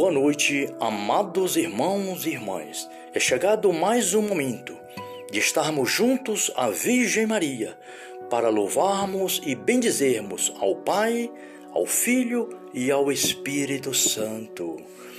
Boa noite, amados irmãos e irmãs. É chegado mais um momento de estarmos juntos à Virgem Maria para louvarmos e bendizermos ao Pai, ao Filho e ao Espírito Santo.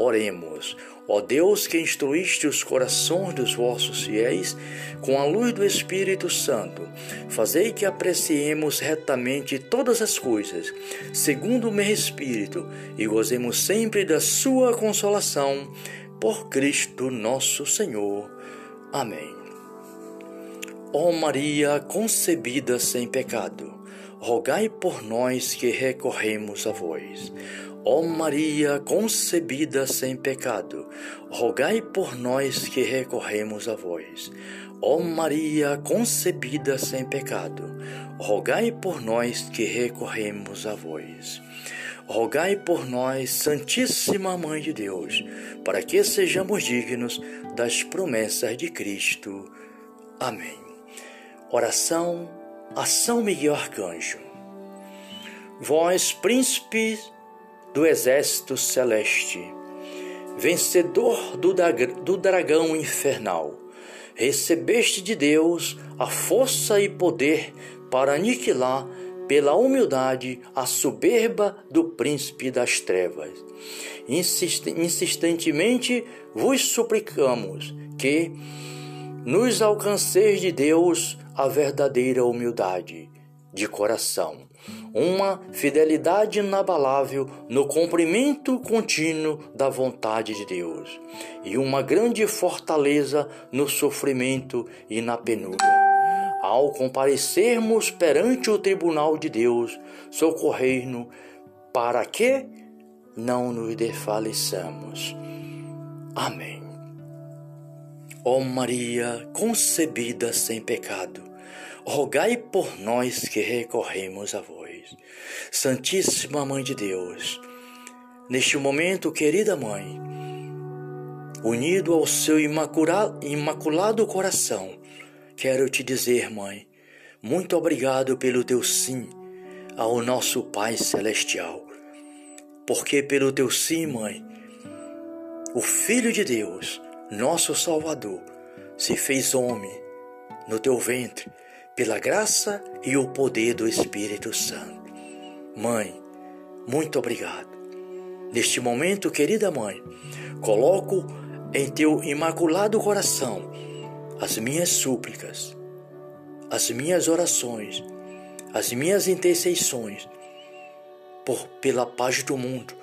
Oremos. Ó Deus que instruíste os corações dos vossos fiéis com a luz do Espírito Santo, fazei que apreciemos retamente todas as coisas, segundo o meu Espírito, e gozemos sempre da sua consolação, por Cristo nosso Senhor. Amém. Ó Maria concebida sem pecado, rogai por nós que recorremos a vós. Ó Maria concebida sem pecado, rogai por nós que recorremos a vós. Ó Maria concebida sem pecado, rogai por nós que recorremos a vós. Rogai por nós, Santíssima Mãe de Deus, para que sejamos dignos das promessas de Cristo. Amém. Oração a São Miguel Arcanjo. Vós, príncipes do exército celeste, vencedor do, do dragão infernal, recebeste de Deus a força e poder para aniquilar pela humildade a soberba do príncipe das trevas. Insist insistentemente vos suplicamos que nos alcanceis de Deus a verdadeira humildade de coração uma fidelidade inabalável no cumprimento contínuo da vontade de Deus e uma grande fortaleza no sofrimento e na penúria. Ao comparecermos perante o tribunal de Deus, socorrei-nos para que não nos desfaleçamos. Amém. Ó Maria, concebida sem pecado, rogai por nós que recorremos a vós. Santíssima Mãe de Deus, neste momento, querida Mãe, unido ao seu imaculado coração, quero te dizer, Mãe, muito obrigado pelo teu sim ao nosso Pai Celestial. Porque pelo teu sim, Mãe, o Filho de Deus, nosso Salvador, se fez homem no teu ventre pela graça e o poder do Espírito Santo. Mãe, muito obrigado. Neste momento, querida mãe, coloco em teu imaculado coração as minhas súplicas, as minhas orações, as minhas intercessões por pela paz do mundo,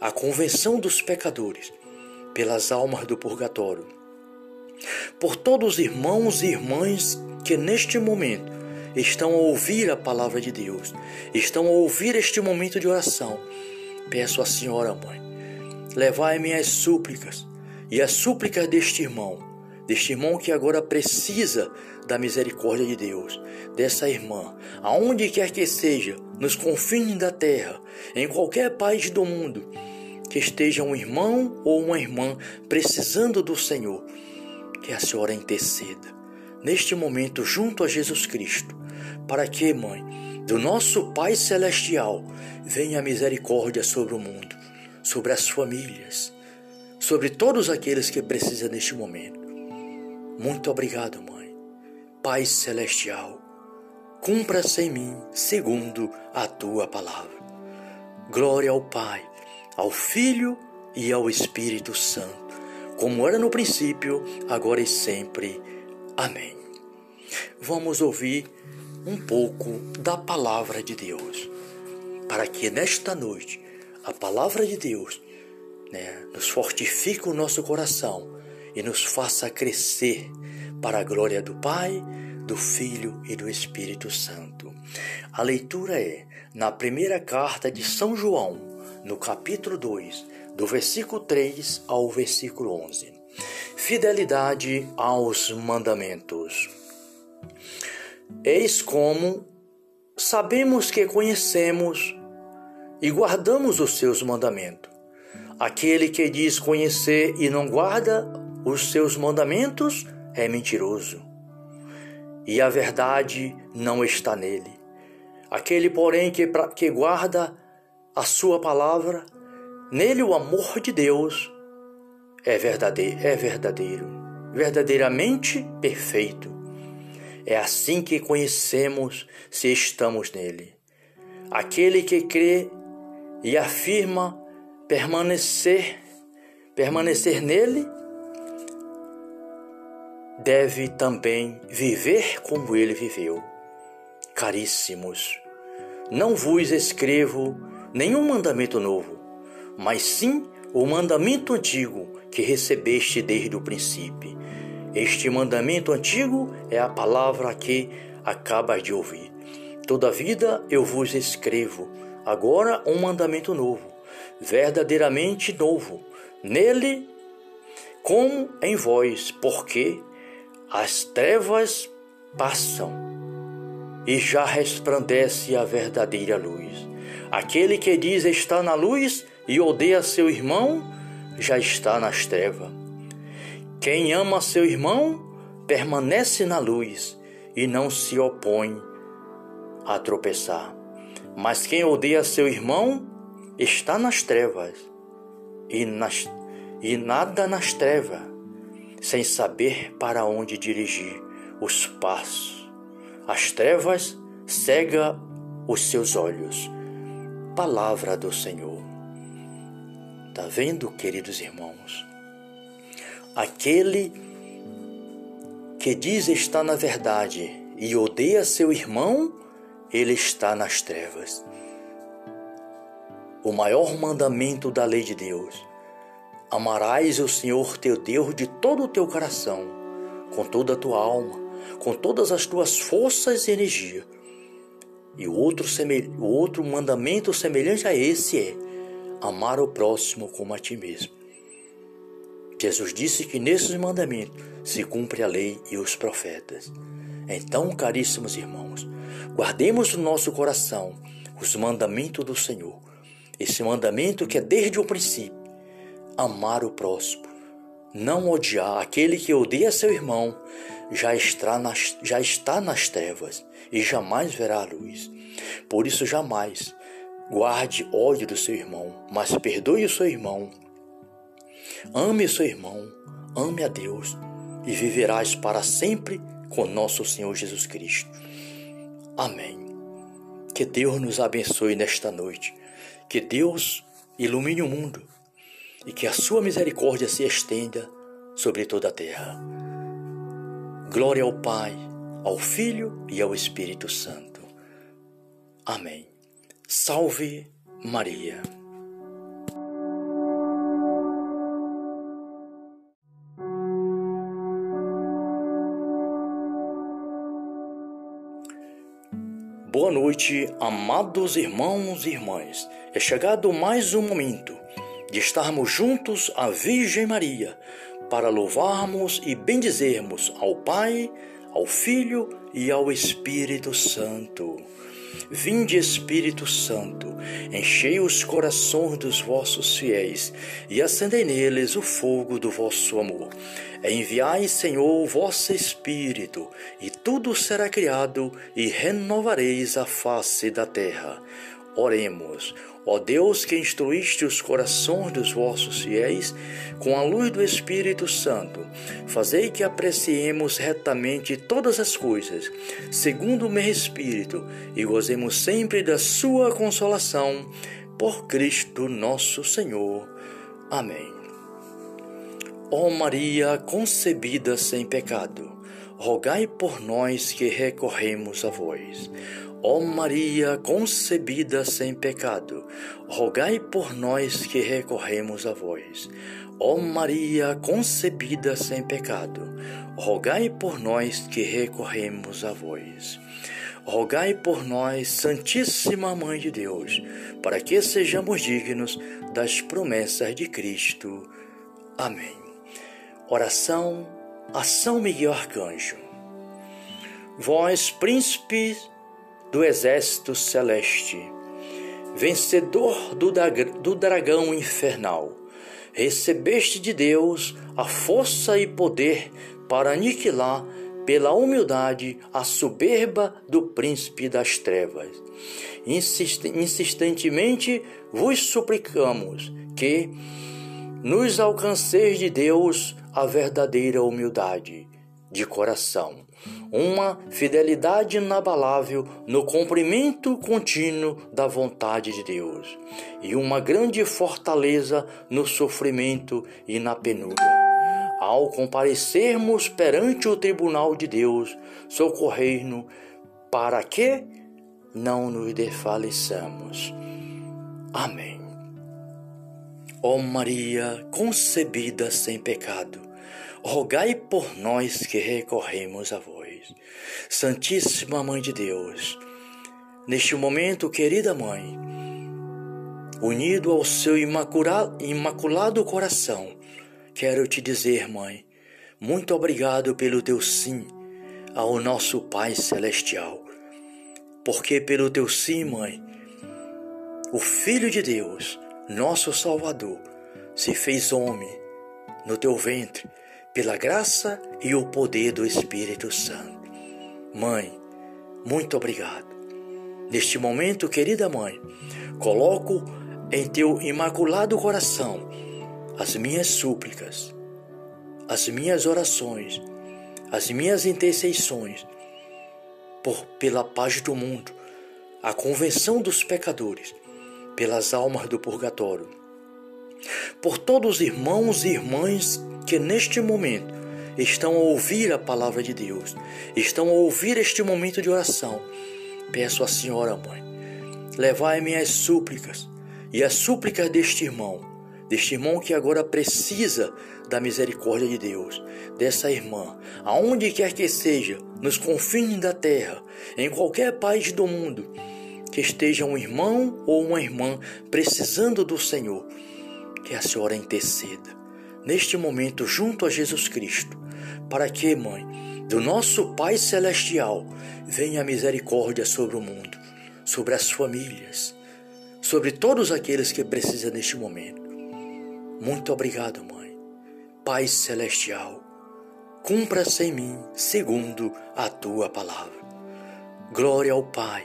a convenção dos pecadores, pelas almas do purgatório, por todos os irmãos e irmãs que neste momento estão a ouvir a palavra de Deus, estão a ouvir este momento de oração. Peço à Senhora, Mãe, levai minhas súplicas e as súplicas deste irmão, deste irmão que agora precisa da misericórdia de Deus, dessa irmã, aonde quer que seja, nos confins da terra, em qualquer país do mundo, que esteja um irmão ou uma irmã precisando do Senhor, que a Senhora interceda neste momento junto a Jesus Cristo, para que, Mãe, do nosso Pai Celestial, venha a misericórdia sobre o mundo, sobre as famílias, sobre todos aqueles que precisam neste momento. Muito obrigado, Mãe. Pai Celestial, cumpra-se em mim segundo a tua palavra. Glória ao Pai, ao Filho e ao Espírito Santo, como era no princípio, agora e sempre. Amém vamos ouvir um pouco da palavra de Deus, para que nesta noite a palavra de Deus né, nos fortifique o nosso coração e nos faça crescer para a glória do Pai, do Filho e do Espírito Santo. A leitura é na primeira carta de São João, no capítulo 2, do versículo 3 ao versículo 11. Fidelidade aos mandamentos. Eis como sabemos que conhecemos e guardamos os seus mandamentos. Aquele que diz conhecer e não guarda os seus mandamentos é mentiroso, e a verdade não está nele. Aquele, porém, que, que guarda a sua palavra, nele o amor de Deus é verdadeiro, é verdadeiro, verdadeiramente perfeito. É assim que conhecemos se estamos nele. Aquele que crê e afirma permanecer, permanecer nele, deve também viver como ele viveu. Caríssimos, não vos escrevo nenhum mandamento novo, mas sim o mandamento antigo que recebeste desde o princípio. Este mandamento antigo é a palavra que acabas de ouvir. Toda vida eu vos escrevo agora um mandamento novo, verdadeiramente novo, nele como em vós, porque as trevas passam e já resplandece a verdadeira luz. Aquele que diz está na luz e odeia seu irmão, já está nas trevas. Quem ama seu irmão permanece na luz e não se opõe a tropeçar. Mas quem odeia seu irmão está nas trevas e, nas, e nada nas trevas, sem saber para onde dirigir os passos. As trevas cega os seus olhos. Palavra do Senhor. Tá vendo, queridos irmãos? Aquele que diz estar na verdade e odeia seu irmão ele está nas trevas. O maior mandamento da lei de Deus: amarás o Senhor teu Deus de todo o teu coração, com toda a tua alma, com todas as tuas forças e energia. E o outro, o outro mandamento semelhante a esse é amar o próximo como a ti mesmo. Jesus disse que nesses mandamentos se cumpre a lei e os profetas. Então, caríssimos irmãos, Guardemos no nosso coração os mandamentos do Senhor. Esse mandamento que é desde o princípio: amar o próximo, não odiar. Aquele que odeia seu irmão já está nas, já está nas trevas e jamais verá a luz. Por isso, jamais guarde ódio do seu irmão, mas perdoe o seu irmão. Ame o seu irmão, ame a Deus e viverás para sempre com nosso Senhor Jesus Cristo. Amém. Que Deus nos abençoe nesta noite. Que Deus ilumine o mundo e que a sua misericórdia se estenda sobre toda a terra. Glória ao Pai, ao Filho e ao Espírito Santo. Amém. Salve Maria. Boa noite, amados irmãos e irmãs. É chegado mais um momento de estarmos juntos à Virgem Maria para louvarmos e bendizermos ao Pai, ao Filho e ao Espírito Santo. Vinde, Espírito Santo, enchei os corações dos vossos fiéis e acendei neles o fogo do vosso amor. Enviai, Senhor, o vosso Espírito, e tudo será criado, e renovareis a face da terra. Oremos. Ó Deus que instruíste os corações dos vossos fiéis com a luz do Espírito Santo, fazei que apreciemos retamente todas as coisas, segundo o meu Espírito, e gozemos sempre da sua consolação, por Cristo nosso Senhor. Amém. Ó Maria concebida sem pecado, rogai por nós que recorremos a vós. Ó Maria concebida sem pecado, rogai por nós que recorremos a vós. Ó Maria concebida sem pecado, rogai por nós que recorremos a vós. Rogai por nós, Santíssima Mãe de Deus, para que sejamos dignos das promessas de Cristo. Amém. Oração a São Miguel Arcanjo. Vós, príncipes do exército celeste, vencedor do, do dragão infernal, recebeste de Deus a força e poder para aniquilar pela humildade a soberba do príncipe das trevas. insistentemente vos suplicamos que nos alcanceis de Deus a verdadeira humildade de coração, uma fidelidade inabalável no cumprimento contínuo da vontade de Deus e uma grande fortaleza no sofrimento e na penúria ao comparecermos perante o tribunal de Deus, socorrei-nos para que não nos desfaleçamos. Amém. Ó Maria, concebida sem pecado, rogai por nós que recorremos a vós. Santíssima Mãe de Deus, neste momento, querida Mãe, unido ao seu imaculado coração, Quero te dizer, mãe, muito obrigado pelo teu sim ao nosso Pai Celestial. Porque pelo teu sim, mãe, o Filho de Deus, nosso Salvador, se fez homem no teu ventre pela graça e o poder do Espírito Santo. Mãe, muito obrigado. Neste momento, querida mãe, coloco em teu imaculado coração as minhas súplicas, as minhas orações, as minhas intercessões por pela paz do mundo, a convenção dos pecadores, pelas almas do purgatório, por todos os irmãos e irmãs que neste momento estão a ouvir a palavra de Deus, estão a ouvir este momento de oração. Peço à Senhora, Mãe, levai minhas súplicas e as súplicas deste irmão deste irmão que agora precisa da misericórdia de Deus, dessa irmã, aonde quer que seja, nos confins da terra, em qualquer país do mundo, que esteja um irmão ou uma irmã precisando do Senhor, que a senhora interceda neste momento junto a Jesus Cristo, para que, mãe, do nosso Pai celestial, venha a misericórdia sobre o mundo, sobre as famílias, sobre todos aqueles que precisam neste momento. Muito obrigado, Mãe. Pai Celestial, cumpra-se em mim segundo a tua palavra. Glória ao Pai,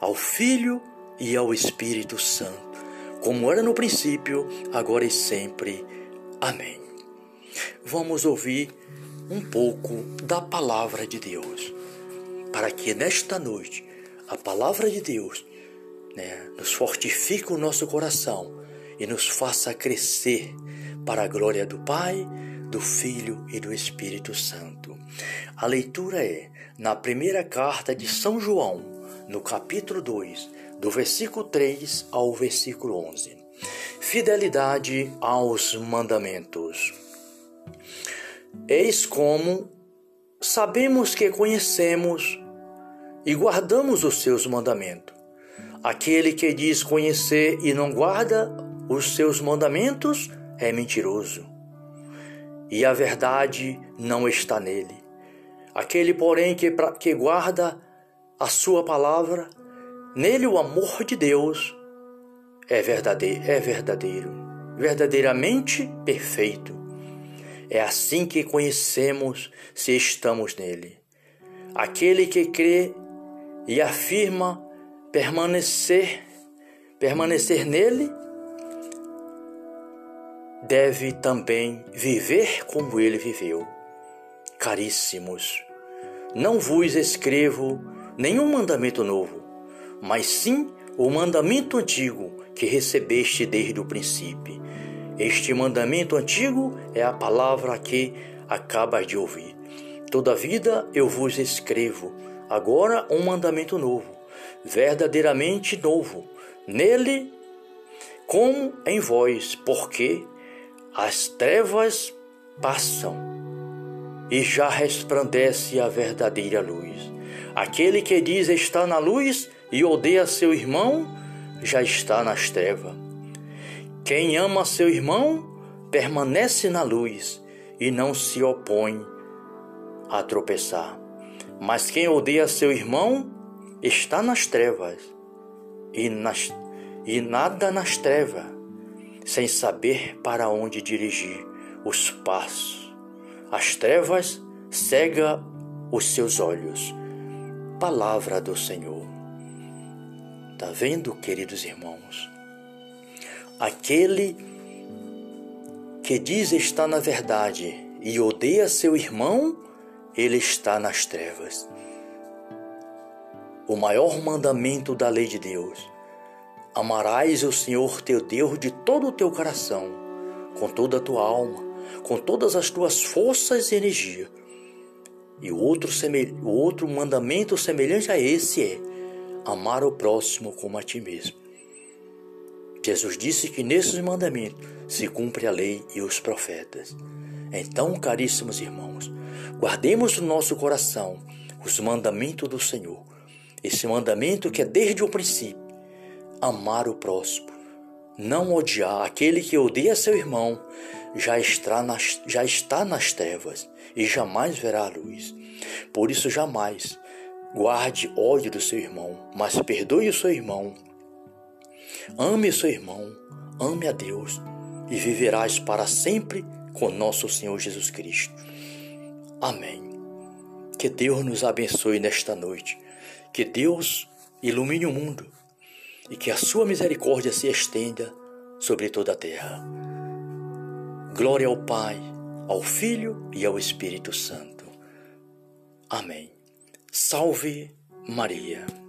ao Filho e ao Espírito Santo, como era no princípio, agora e sempre. Amém. Vamos ouvir um pouco da palavra de Deus, para que nesta noite a palavra de Deus né, nos fortifique o nosso coração e nos faça crescer para a glória do Pai, do Filho e do Espírito Santo. A leitura é na primeira carta de São João, no capítulo 2, do versículo 3 ao versículo 11. Fidelidade aos mandamentos. Eis como sabemos que conhecemos e guardamos os seus mandamentos. Aquele que diz conhecer e não guarda os seus mandamentos é mentiroso, e a verdade não está nele. Aquele, porém, que, que guarda a sua palavra, nele o amor de Deus é verdadeiro, é verdadeiro, verdadeiramente perfeito. É assim que conhecemos se estamos nele. Aquele que crê e afirma permanecer, permanecer nele, deve também viver como ele viveu. Caríssimos, não vos escrevo nenhum mandamento novo, mas sim o mandamento antigo que recebeste desde o princípio. Este mandamento antigo é a palavra que acabas de ouvir. Toda vida eu vos escrevo agora um mandamento novo, verdadeiramente novo, nele como em vós, porque as trevas passam e já resplandece a verdadeira luz. Aquele que diz está na luz e odeia seu irmão já está nas trevas. Quem ama seu irmão permanece na luz e não se opõe a tropeçar. Mas quem odeia seu irmão está nas trevas e, nas, e nada nas trevas, sem saber para onde dirigir os passos. As trevas cega os seus olhos. Palavra do Senhor. Tá vendo, queridos irmãos? Aquele que diz estar na verdade e odeia seu irmão, ele está nas trevas. O maior mandamento da lei de Deus: amarás o Senhor teu Deus de todo o teu coração, com toda a tua alma, com todas as tuas forças e energia. E o outro, o outro mandamento semelhante a esse é amar o próximo como a ti mesmo. Jesus disse que nesses mandamentos se cumpre a lei e os profetas. Então, caríssimos irmãos, guardemos no nosso coração os mandamentos do Senhor. Esse mandamento que é desde o princípio: amar o próximo, não odiar aquele que odeia seu irmão, já está nas, já está nas trevas e jamais verá a luz. Por isso, jamais guarde ódio do seu irmão, mas perdoe o seu irmão. Ame seu irmão, ame a Deus e viverás para sempre com nosso Senhor Jesus Cristo. Amém. Que Deus nos abençoe nesta noite. Que Deus ilumine o mundo e que a sua misericórdia se estenda sobre toda a terra. Glória ao Pai, ao Filho e ao Espírito Santo. Amém. Salve Maria.